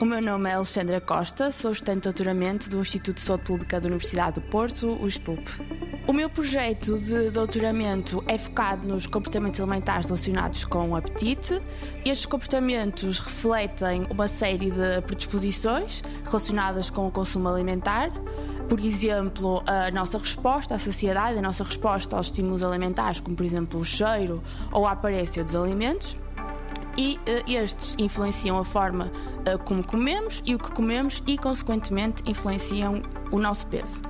O meu nome é Alexandra Costa, sou estudante de doutoramento do Instituto de Saúde Pública da Universidade do Porto, o SPUP. O meu projeto de doutoramento é focado nos comportamentos alimentares relacionados com o apetite. Estes comportamentos refletem uma série de predisposições relacionadas com o consumo alimentar. Por exemplo, a nossa resposta à saciedade, a nossa resposta aos estímulos alimentares, como por exemplo o cheiro ou a aparência dos alimentos e uh, estes influenciam a forma uh, como comemos e o que comemos e, consequentemente, influenciam o nosso peso.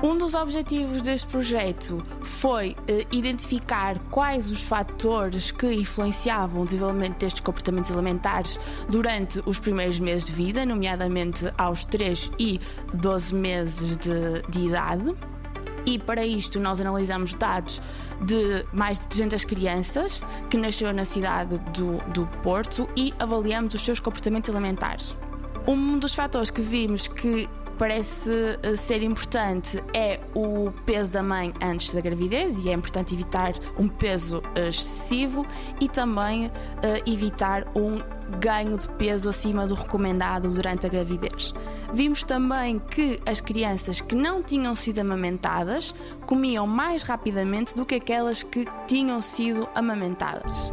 Um dos objetivos deste projeto foi uh, identificar quais os fatores que influenciavam o desenvolvimento destes comportamentos alimentares durante os primeiros meses de vida, nomeadamente aos 3 e 12 meses de, de idade. E para isto nós analisamos dados de mais de 300 crianças que nasceram na cidade do, do Porto e avaliamos os seus comportamentos alimentares. Um dos fatores que vimos que parece eh, ser importante é o peso da mãe antes da gravidez e é importante evitar um peso eh, excessivo e também uh, evitar um ganho de peso acima do recomendado durante a gravidez. Vimos também que as crianças que não tinham sido amamentadas comiam mais rapidamente do que aquelas que tinham sido amamentadas.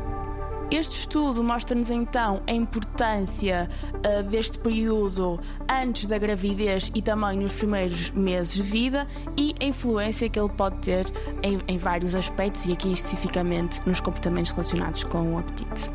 Este estudo mostra-nos então a importância uh, deste período antes da gravidez e também nos primeiros meses de vida e a influência que ele pode ter em, em vários aspectos e aqui especificamente nos comportamentos relacionados com o apetite.